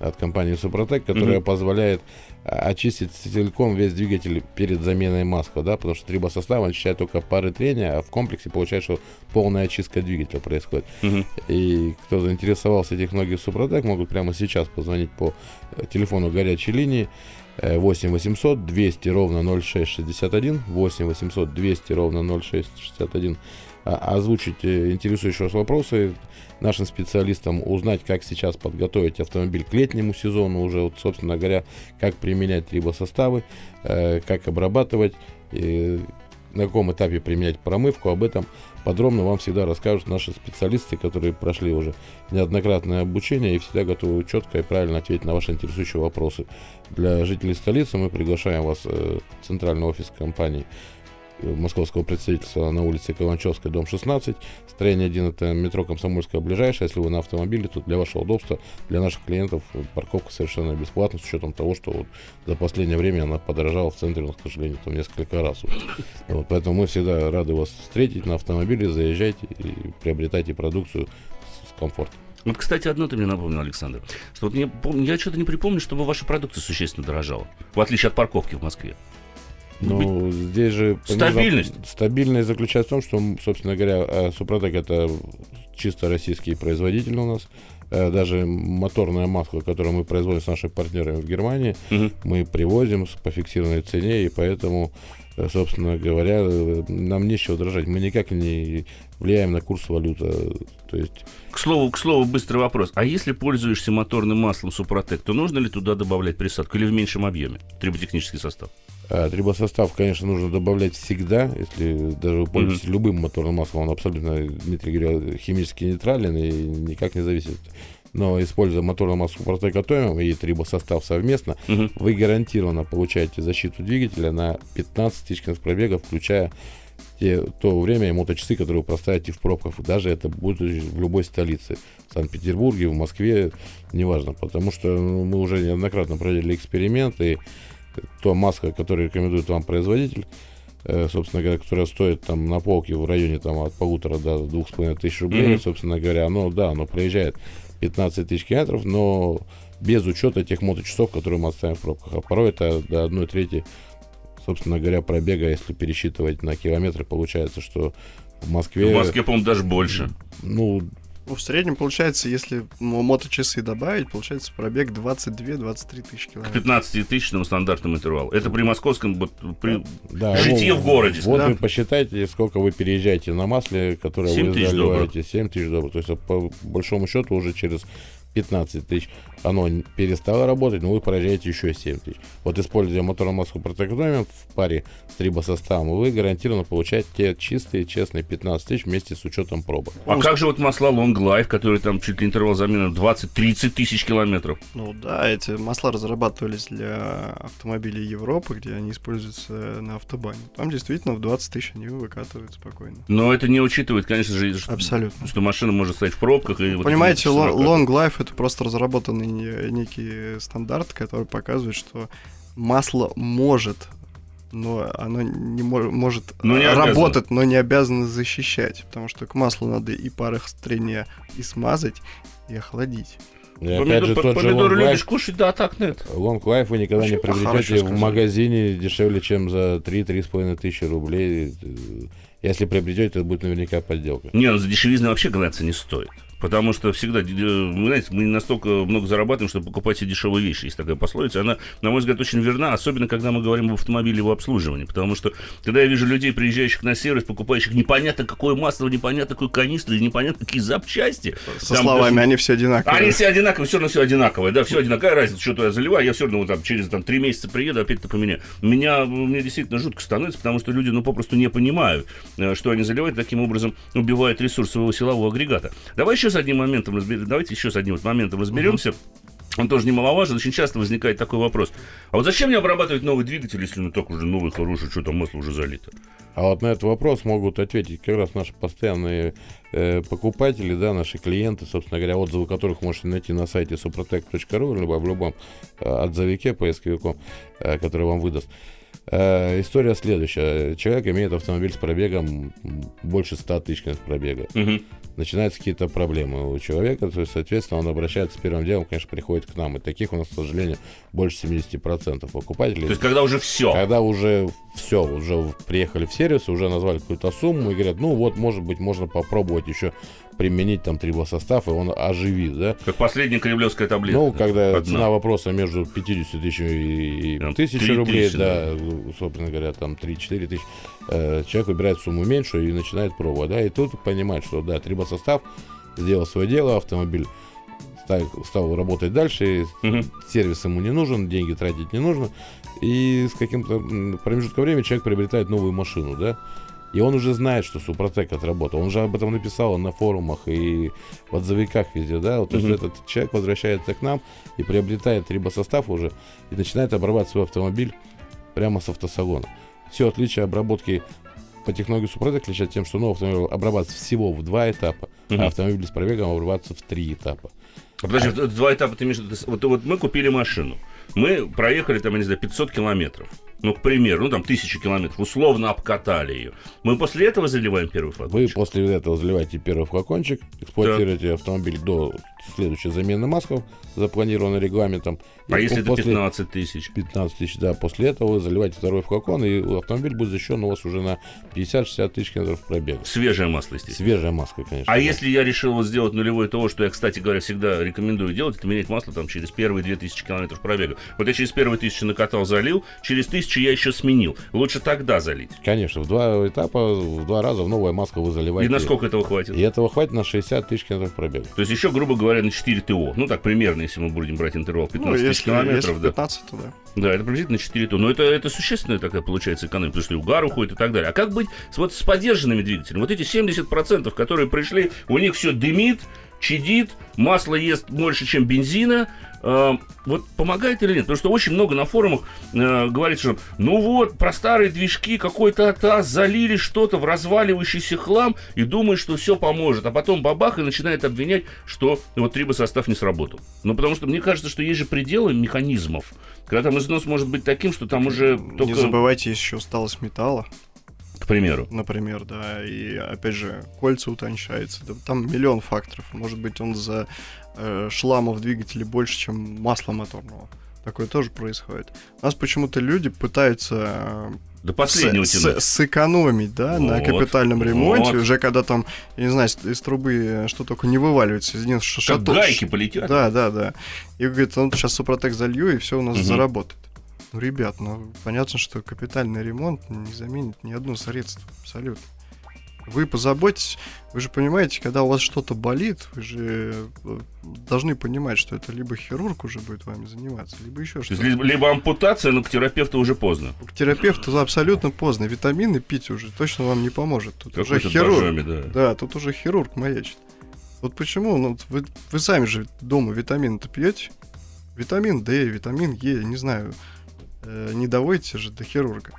Speaker 4: от компании Супротек, которая
Speaker 2: Мгм.
Speaker 4: позволяет а, очистить целиком весь двигатель перед заменой масла, да, потому что трибосостав очищает только пары трения, а в комплексе получается, что полная очистка двигателя происходит.
Speaker 2: Мгм.
Speaker 4: И кто заинтересовался технологией Супротек, могут прямо сейчас позвонить по э, телефону горячей линии э, 8 800 200 ровно 0661, 8 800 200 ровно 0661, а- озвучить э, интересующие вас вопросы нашим специалистам, узнать, как сейчас подготовить автомобиль к летнему сезону, уже, вот, собственно говоря, как применять трибосоставы, э, как обрабатывать, на каком этапе применять промывку, об этом подробно вам всегда расскажут наши специалисты, которые прошли уже неоднократное обучение и всегда готовы четко и правильно ответить на ваши интересующие вопросы. Для жителей столицы мы приглашаем вас э, в центральный офис компании московского представительства на улице Каланчевской, дом 16. Строение 1 это метро Комсомольская ближайшее. Если вы на автомобиле, то для вашего удобства, для наших клиентов э, парковка совершенно бесплатна, с учетом того, что вот за последнее время она подорожала в центре, у к сожалению, там несколько раз. Вот, поэтому мы всегда рады вас встретить на автомобиле, заезжайте и приобретайте продукцию с комфортом.
Speaker 2: Вот, кстати, одно ты мне напомнил, Александр. Что вот мне я что-то не припомню, чтобы ваша продукция существенно дорожала. В отличие от парковки в Москве.
Speaker 4: Ну, здесь же...
Speaker 2: Стабильность.
Speaker 4: Стабильность заключается в том, что, собственно говоря, э, Супротек это чисто российский производитель у нас. Э, Даже моторное масло, которое мы производим с нашими партнерами в Германии,
Speaker 2: Мгм.
Speaker 4: мы привозим по фиксированной цене, и поэтому, э, собственно говоря, нам нечего дрожать. Мы никак не влияем на курс валюты. То есть
Speaker 2: К слову, к слову, быстрый вопрос. А если пользуешься моторным маслом Супротек, то нужно ли туда добавлять присадку или в меньшем объеме? Триботехнический состав.
Speaker 4: А, Трибосостав, конечно, нужно добавлять всегда, если даже вы пользуетесь любым моторным маслом, он абсолютно, Дмитрий говорил, химически нейтрален и никак не зависит. Но используя моторное масло Супротек Атомиум и трибосостав совместно,
Speaker 2: Мгм.
Speaker 4: вы гарантированно получаете защиту двигателя на 15 тысяч пробега, включая те, то время и моточасы, которые вы проставите в пробках. Даже это будет в любой столице. В Санкт-Петербурге, в Москве, неважно. Потому что ну, мы уже неоднократно проводили эксперименты. И то маска, которую рекомендует вам производитель, э, собственно говоря, которая стоит там на полке в районе там от полутора до двух с половиной тысяч рублей,
Speaker 2: Мгм.
Speaker 4: собственно говоря, оно, да, оно проезжает 15 тысяч километров, но без учета тех моточасов, которые мы оставим в пробках. А порой это до одной трети, собственно говоря, пробега, если пересчитывать на километры, получается, что в Москве,
Speaker 2: В Москве, по-моему, даже больше.
Speaker 4: ну,
Speaker 3: Ну, в среднем получается, если мо- моточасы добавить, получается пробег 22-23 тысячи
Speaker 2: К
Speaker 3: километров.
Speaker 2: 15-тысячному стандартному интервалу. Это при московском, при...
Speaker 4: да,
Speaker 2: Житье
Speaker 4: вот-
Speaker 2: в городе.
Speaker 4: Вот
Speaker 3: Да.
Speaker 4: вы посчитайте, сколько вы переезжаете на масле, которое
Speaker 2: Семь
Speaker 4: вы
Speaker 2: тысяч
Speaker 4: заливаете. 7 тысяч долларов. То есть, по большому счету, уже через 15 тысяч оно перестало работать, но вы проезжаете еще 7 тысяч. Вот используя моторное масло протокодомен в паре с трибосоставом, вы гарантированно получаете те чистые, честные 15 тысяч вместе с учетом пробок.
Speaker 2: А как же вот масла Long Life, которые там чуть ли интервал замены 20-30 тысяч километров?
Speaker 3: Ну да, эти масла разрабатывались для автомобилей Европы, где они используются на автобане. Там действительно в 20 тысяч они выкатывают спокойно.
Speaker 2: Но это не учитывает, конечно же, что,
Speaker 3: Абсолютно.
Speaker 2: что машина может стоять в пробках. И вот
Speaker 3: Понимаете. Long Life это просто разработанный некий стандарт, который показывает, что масло может, но оно не мо- может
Speaker 2: Но не
Speaker 3: работать, но не обязано защищать. Потому что к маслу надо и трения и смазать, и охладить.
Speaker 4: И опять
Speaker 2: Помидор-
Speaker 4: же, тот же
Speaker 2: помидоры
Speaker 4: Long Life,
Speaker 2: любишь кушать, да, так нет.
Speaker 4: Long Life вы никогда не
Speaker 3: Очень хорошо
Speaker 4: приобретете в магазине дешевле, чем за 3-3,5 тысячи рублей. Если приобретете, это будет наверняка подделка.
Speaker 2: Не, ну за дешевизной вообще гнаться не стоит. Потому что всегда, э, вы знаете, мы не настолько много зарабатываем, чтобы покупать себе дешевые вещи. Есть такая пословица. Она, на мой взгляд, очень верна, особенно когда мы говорим об автомобиле и его обслуживании. Потому что, когда я вижу людей, приезжающих на сервис, покупающих непонятно какое масло, непонятно какую канистру непонятно какие запчасти.
Speaker 3: Со
Speaker 2: там
Speaker 3: словами,
Speaker 2: даже-
Speaker 3: они все одинаковые.
Speaker 2: Они все одинаковые, все равно все одинаковое, да, все одинаковое. Разница, что то я заливаю, я все равно вот там через там три месяца приеду, опять-то поменяю. Меня, мне действительно жутко становится, потому что люди, ну, попросту не понимают, э, что они заливают, таким образом убивают ресурс своего силового агрегата. Давай еще с одним моментом разбер- давайте еще с одним вот моментом разберемся. он тоже немаловажен. Очень часто возникает такой вопрос. А вот зачем мне обрабатывать новый двигатель, если ну так уже новый, хороший, что там масло уже залито?
Speaker 4: А вот на этот вопрос могут ответить как раз наши постоянные э, покупатели, да, наши клиенты, собственно говоря, отзывы которых можете найти на сайте suprotec.ru, либо в любом э, отзывике поисковиком, э, который вам выдаст. Э, история следующая. Человек имеет автомобиль с пробегом больше 100 тысяч пробега.
Speaker 2: Угу.
Speaker 4: Начинаются какие-то проблемы у человека, то есть, соответственно, он обращается первым делом, конечно, приходит к нам. И таких у нас, к сожалению, больше 70% покупателей.
Speaker 2: То есть, когда уже все.
Speaker 4: Когда уже все, уже приехали в сервис, уже назвали какую-то сумму и говорят, ну вот, может быть, можно попробовать еще применить там трибосостав, и он оживит, да?
Speaker 2: Как последняя кремлевская таблетка.
Speaker 4: Ну, когда Одна. цена вопроса между 50 тысяч и 1000 рублей, тысячи, да, да, собственно говоря, там 3-4 тысячи, э, человек выбирает сумму меньше и начинает пробовать, да, и тут понимает, что, да, трибосостав сделал свое дело, автомобиль стал, стал работать дальше, угу. сервис ему не нужен, деньги тратить не нужно, и с каким-то промежутком времени человек приобретает новую машину, да, и он уже знает, что Супротек отработал. Он же об этом написал на форумах и в отзывиках везде, да. Вот, то есть этот человек возвращается к нам и приобретает трибосостав уже и начинает обрабатывать свой автомобиль прямо с автосалона. Все отличие обработки по технологии Супротек отличается тем, что новый автомобиль обрабатывается всего в два этапа, угу. а автомобиль с пробегом обрабатывается в три этапа.
Speaker 2: А подожди, а... два этапа ты имеешь вот, вот мы купили машину, мы проехали там, я не знаю, 500 километров ну, к примеру, ну, там, тысячи километров, условно обкатали ее. Мы после этого заливаем первый флакончик?
Speaker 4: Вы после этого заливаете первый флакончик, эксплуатируете так. автомобиль до следующей замены масков, запланированной регламентом.
Speaker 2: А если это 15 тысяч?
Speaker 4: 15 тысяч, да. После этого вы заливаете второй флакон, и автомобиль будет защищен у вас уже на 50-60 тысяч километров пробега.
Speaker 2: Свежее масло, естественно.
Speaker 4: Свежая маска, конечно.
Speaker 2: А да. если я решил вот сделать нулевое того, что я, кстати говоря, всегда рекомендую делать, это менять масло там через первые 2000 километров пробега. Вот я через первые тысячи накатал, залил, через тысячу я еще сменил. Лучше тогда залить.
Speaker 4: Конечно, в два этапа, в два раза в новая маска вы заливаете.
Speaker 2: И насколько этого хватит?
Speaker 4: И этого хватит на 60 тысяч километров пробега.
Speaker 2: То есть еще, грубо говоря, на 4 ТО. Ну так примерно, если мы будем брать интервал 15 ну, тысяч километров. Если
Speaker 3: 15, да. то да.
Speaker 2: Да, это приблизительно 4 ТО. Но это, это существенная такая получается экономия, потому что и угар уходит и так далее. А как быть с, вот, с поддержанными двигателями? Вот эти 70%, которые пришли, у них все дымит, чадит, масло ест больше, чем бензина, э, вот помогает или нет? Потому что очень много на форумах э, говорит, что ну вот, про старые движки какой-то АТАС залили что-то в разваливающийся хлам и думает, что все поможет. А потом бабах и начинает обвинять, что вот трибосостав не сработал. Ну, потому что мне кажется, что есть же пределы механизмов. Когда там износ может быть таким, что там уже
Speaker 3: только... Не забывайте, есть еще усталость металла.
Speaker 2: К примеру.
Speaker 3: Например, да. И опять же, кольца утончаются. Да, там миллион факторов. Может быть, он за э, шлама в двигателе больше, чем масла моторного. Такое тоже происходит. У нас почему-то люди пытаются э,
Speaker 2: до последнего с,
Speaker 3: с, сэкономить, да, вот, на капитальном ремонте, вот. уже когда там, я не знаю, из трубы что только не вываливается, из них
Speaker 2: что Как гайки полетят.
Speaker 3: Да, да, да. И говорит, ну сейчас Супротек залью, и все у нас угу. заработает. Ну, ребят, ну понятно, что капитальный ремонт не заменит ни одно средство. Абсолютно. Вы позаботьтесь, вы же понимаете, когда у вас что-то болит, вы же э, должны понимать, что это либо хирург уже будет вами заниматься, либо еще что-то.
Speaker 2: Либо, либо ампутация, но к терапевту уже поздно.
Speaker 3: К терапевту абсолютно поздно. Витамины пить уже точно вам не поможет. Тут уже хирург. Божами, да. да, тут уже хирург маячит. Вот почему? Ну, вы, вы сами же дома витамины-то пьете. Витамин D, витамин Е, не знаю не доводите же до хирурга.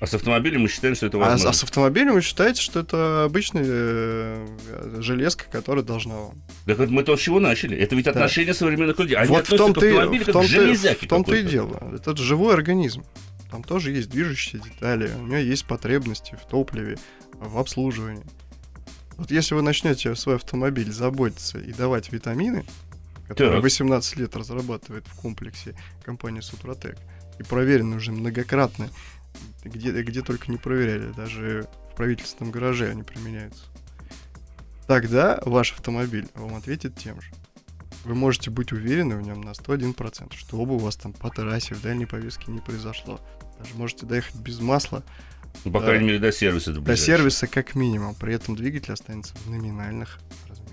Speaker 2: А с автомобилем мы считаем, что это
Speaker 3: возможно? А, а с автомобилем вы считаете, что это обычная э, железка, которая должна вам.
Speaker 2: Так вот мы то, с чего начали. Это ведь отношения да. современных людей. Они
Speaker 3: вот в том-то, и, в том-то, в том-то и дело. Это живой организм. Там тоже есть движущиеся детали, у него есть потребности в топливе, в обслуживании. Вот если вы начнете свой автомобиль заботиться и давать витамины, которые так. 18 лет разрабатывает в комплексе компания Супротек, и проверены уже многократно, где, где только не проверяли, даже в правительственном гараже они применяются. Тогда ваш автомобиль вам ответит тем же. Вы можете быть уверены в нем на 101%, что оба у вас там по трассе в дальней повестке не произошло. Даже можете доехать без масла.
Speaker 2: Ну, по крайней мере, до сервиса.
Speaker 3: До, до сервиса как минимум. При этом двигатель останется в номинальных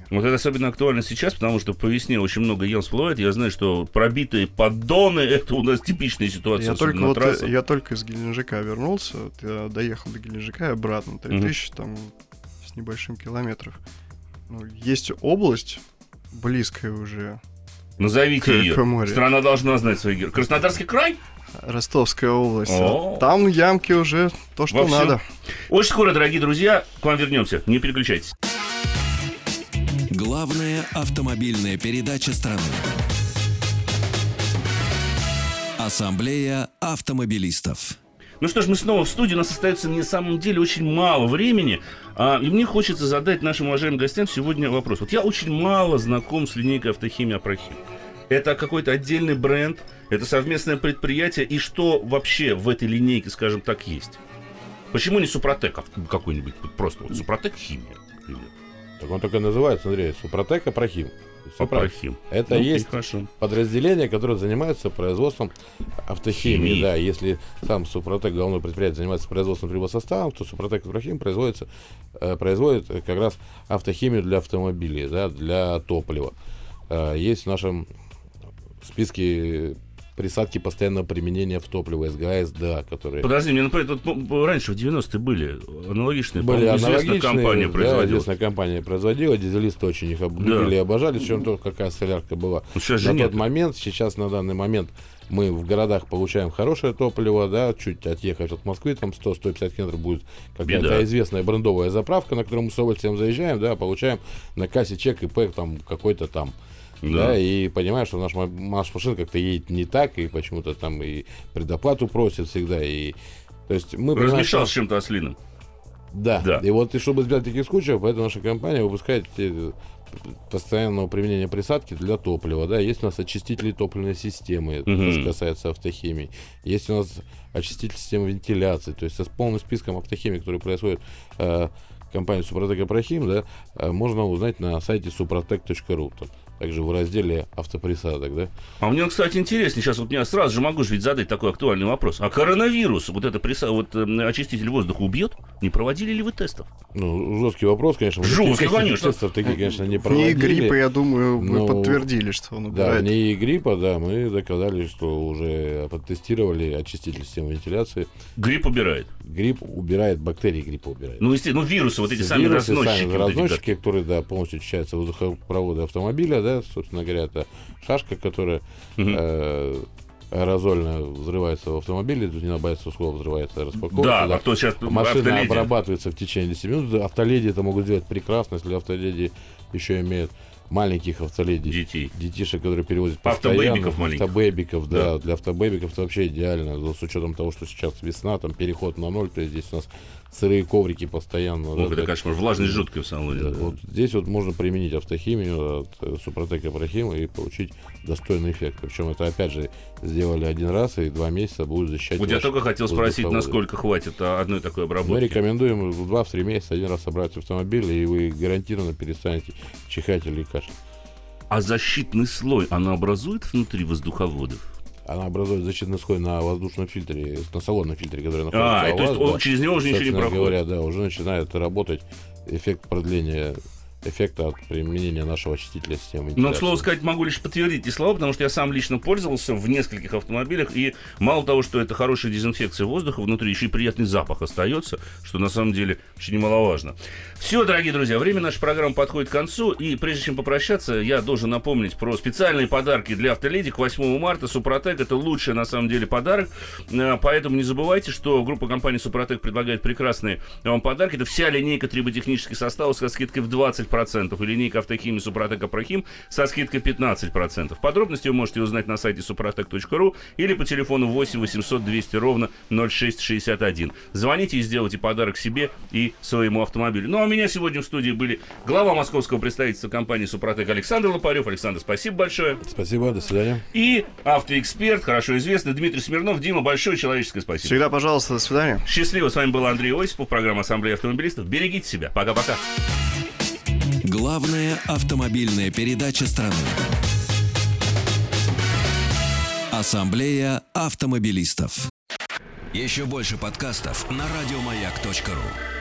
Speaker 2: вот это особенно актуально сейчас, потому что по весне очень много ел всплывает. Я знаю, что пробитые поддоны это у нас типичная ситуация.
Speaker 3: Я только, вот, э, я только из Геленджика вернулся, вот я доехал до Геленджика и обратно, 3000 mm-hmm. там с небольшим километров. Ну, есть область близкая уже
Speaker 2: Назовите
Speaker 3: Какое
Speaker 2: ее.
Speaker 3: море?
Speaker 2: Страна должна знать свои герои. Краснодарский край?
Speaker 3: Ростовская область.
Speaker 2: О.
Speaker 3: Там ямки уже то, что
Speaker 2: Вовсю.
Speaker 3: надо.
Speaker 2: Очень скоро, дорогие друзья, к вам вернемся. Не переключайтесь.
Speaker 1: Главная автомобильная передача страны. Ассамблея автомобилистов.
Speaker 2: Ну что ж, мы снова в студии. У нас остается на самом деле очень мало времени. А, и мне хочется задать нашим уважаемым гостям сегодня вопрос. Вот я очень мало знаком с линейкой автохимия Прохим. Это какой-то отдельный бренд, это совместное предприятие. И что вообще в этой линейке, скажем так, есть? Почему не Супротек какой-нибудь? Просто вот Супротек химия.
Speaker 4: Так он только называется, Андрей, Супротек Апрахим.
Speaker 2: Прохим.
Speaker 4: Это
Speaker 2: Ну,
Speaker 4: есть
Speaker 2: Хорошо.
Speaker 4: подразделение, которое занимается производством автохимии.
Speaker 2: Химии.
Speaker 4: Да, если сам Супротек, главное предприятие, занимается производством трибосоставов, то Супротек Ибрахим производится, э, производит э, как раз автохимию для автомобилей, да, для топлива. Э, есть в нашем списке присадки постоянного применения в топливо СГА, СДА, которые
Speaker 2: Подожди, мне напомнит, вот, м, раньше в 90-е были аналогичные,
Speaker 4: были аналогичные,
Speaker 2: компания
Speaker 4: да,
Speaker 2: производила.
Speaker 4: известная компания производила, дизелисты очень их облюбили
Speaker 2: Да.
Speaker 4: и обожали, причем только какая солярка была.
Speaker 2: Ну, сейчас
Speaker 4: на
Speaker 2: нет.
Speaker 4: тот момент, сейчас на данный момент мы в городах получаем хорошее топливо, да, чуть отъехать от Москвы, там 100-150 километров будет какая-то известная брендовая заправка, на которую мы с удовольствием заезжаем, да, получаем на кассе чек ИП там какой-то там.
Speaker 2: Да.
Speaker 4: Да. и понимаешь, что наш, ма- наш машина как-то едет не так, и почему-то там и предоплату просят всегда, и то есть мы
Speaker 2: Размешал с чем-то ослиным.
Speaker 4: да.
Speaker 2: Да.
Speaker 4: И вот и чтобы избежать таких случаев, поэтому наша компания выпускает э, постоянного применения присадки для топлива. Да, есть у нас очистители топливной системы, это
Speaker 2: Мгм.
Speaker 4: что касается автохимии. Есть у нас очиститель системы вентиляции, то есть с полным списком автохимии, который происходит э, компании Супротек Апрахим, да, э, можно узнать на сайте suprotec.ru. Также в разделе автоприсадок, да.
Speaker 2: А мне, кстати, интереснее, сейчас вот меня сразу же могу же ведь задать такой актуальный вопрос. А коронавирус, вот это приса... вот, э, очиститель воздуха убьет? Не проводили ли вы тестов?
Speaker 4: Ну, жесткий вопрос, конечно. Мы
Speaker 2: Жесткий, конечно.
Speaker 4: Тестов такие, конечно, не
Speaker 3: Не
Speaker 4: проводили.
Speaker 3: гриппа, я думаю, вы
Speaker 4: Ну,
Speaker 3: подтвердили, что он
Speaker 4: Да,
Speaker 3: убирает.
Speaker 4: вне гриппа, да, мы доказали, что уже подтестировали очиститель системы вентиляции.
Speaker 2: Грипп убирает.
Speaker 4: Грипп убирает, бактерии гриппа убирает.
Speaker 2: Ну, естественно, ну, вирусы, вот эти сами
Speaker 4: Вирусы,
Speaker 2: разносчики.
Speaker 4: сами
Speaker 2: вот эти,
Speaker 4: разносчики, которые, да, полностью очищаются воздухопроводы автомобиля, да, собственно говоря, это шашка, которая
Speaker 2: Мгм.
Speaker 4: э, аэрозольно взрывается в автомобиле, тут не добавится слова, взрывается, распаковывается.
Speaker 2: Да, а кто сейчас
Speaker 4: Машина
Speaker 2: автоледи?
Speaker 4: обрабатывается в течение 10 минут. Автоледи это могут сделать прекрасно, если автоледи еще имеют маленьких автоледи.
Speaker 2: Детей.
Speaker 4: Детишек, которые перевозят
Speaker 2: Автобэбиков
Speaker 4: постоянно.
Speaker 2: маленьких.
Speaker 4: Автобэбиков, да.
Speaker 2: Да.
Speaker 4: Для автобэбиков это вообще идеально. С учетом того, что сейчас весна, там переход на ноль, то есть здесь у нас сырые коврики постоянно.
Speaker 2: Ох,
Speaker 4: да,
Speaker 2: это
Speaker 4: так-
Speaker 2: кошмар. Влажность жуткая в салоне.
Speaker 4: да,
Speaker 2: да.
Speaker 4: Вот здесь вот можно применить автохимию от э, Супротека Прохима и получить достойный эффект. Причем это опять же сделали один раз и два месяца будут защищать.
Speaker 2: Вот я только хотел спросить, насколько хватит а, одной такой
Speaker 4: Мы
Speaker 2: обработки.
Speaker 4: рекомендуем в 2-3 месяца один раз собрать автомобиль, и вы гарантированно перестанете чихать или кашлять.
Speaker 2: А защитный слой, она образует внутри воздуховодов?
Speaker 4: Она образует защитный слой на воздушном фильтре, на салонном фильтре, который находится
Speaker 2: А,
Speaker 4: у
Speaker 2: то есть
Speaker 4: вас,
Speaker 2: он-
Speaker 4: да.
Speaker 2: через него уже ничего не проходит.
Speaker 4: говоря, да, уже начинает работать эффект продления эффекта от применения нашего очистителя системы
Speaker 2: Но, к
Speaker 4: вентиляции.
Speaker 2: слову сказать, могу лишь подтвердить эти слова, потому что я сам лично пользовался в нескольких автомобилях, и мало того, что это хорошая дезинфекция воздуха, внутри еще и приятный запах остается, что на самом деле очень немаловажно. Все, дорогие друзья, время нашей программы подходит к концу, и прежде чем попрощаться, я должен напомнить про специальные подарки для автоледи к 8 марта. Супротек это лучший, на самом деле, подарок, Э, поэтому не забывайте, что группа компании Супротек предлагает прекрасные вам подарки. Это вся линейка триботехнических составов со скидкой в 20%, и линейка автохимии Супротек Апрохим со скидкой 15%. Подробности вы можете узнать на сайте suprotec.ru или по телефону 8 800 200 ровно 0661. Звоните и сделайте подарок себе и своему автомобилю. Ну а у меня сегодня в студии были глава московского представительства компании Супротек Александр Лопарев. Александр, спасибо большое.
Speaker 4: Спасибо, до свидания.
Speaker 2: И автоэксперт, хорошо известный Дмитрий Смирнов. Дима, большое человеческое спасибо.
Speaker 3: Всегда, пожалуйста, до свидания.
Speaker 2: Счастливо, с вами был Андрей Осипов, программа Ассамблея автомобилистов. Берегите себя. Пока-пока.
Speaker 1: Главная автомобильная передача страны. Ассамблея автомобилистов. Еще больше подкастов на радиомаяк.ру.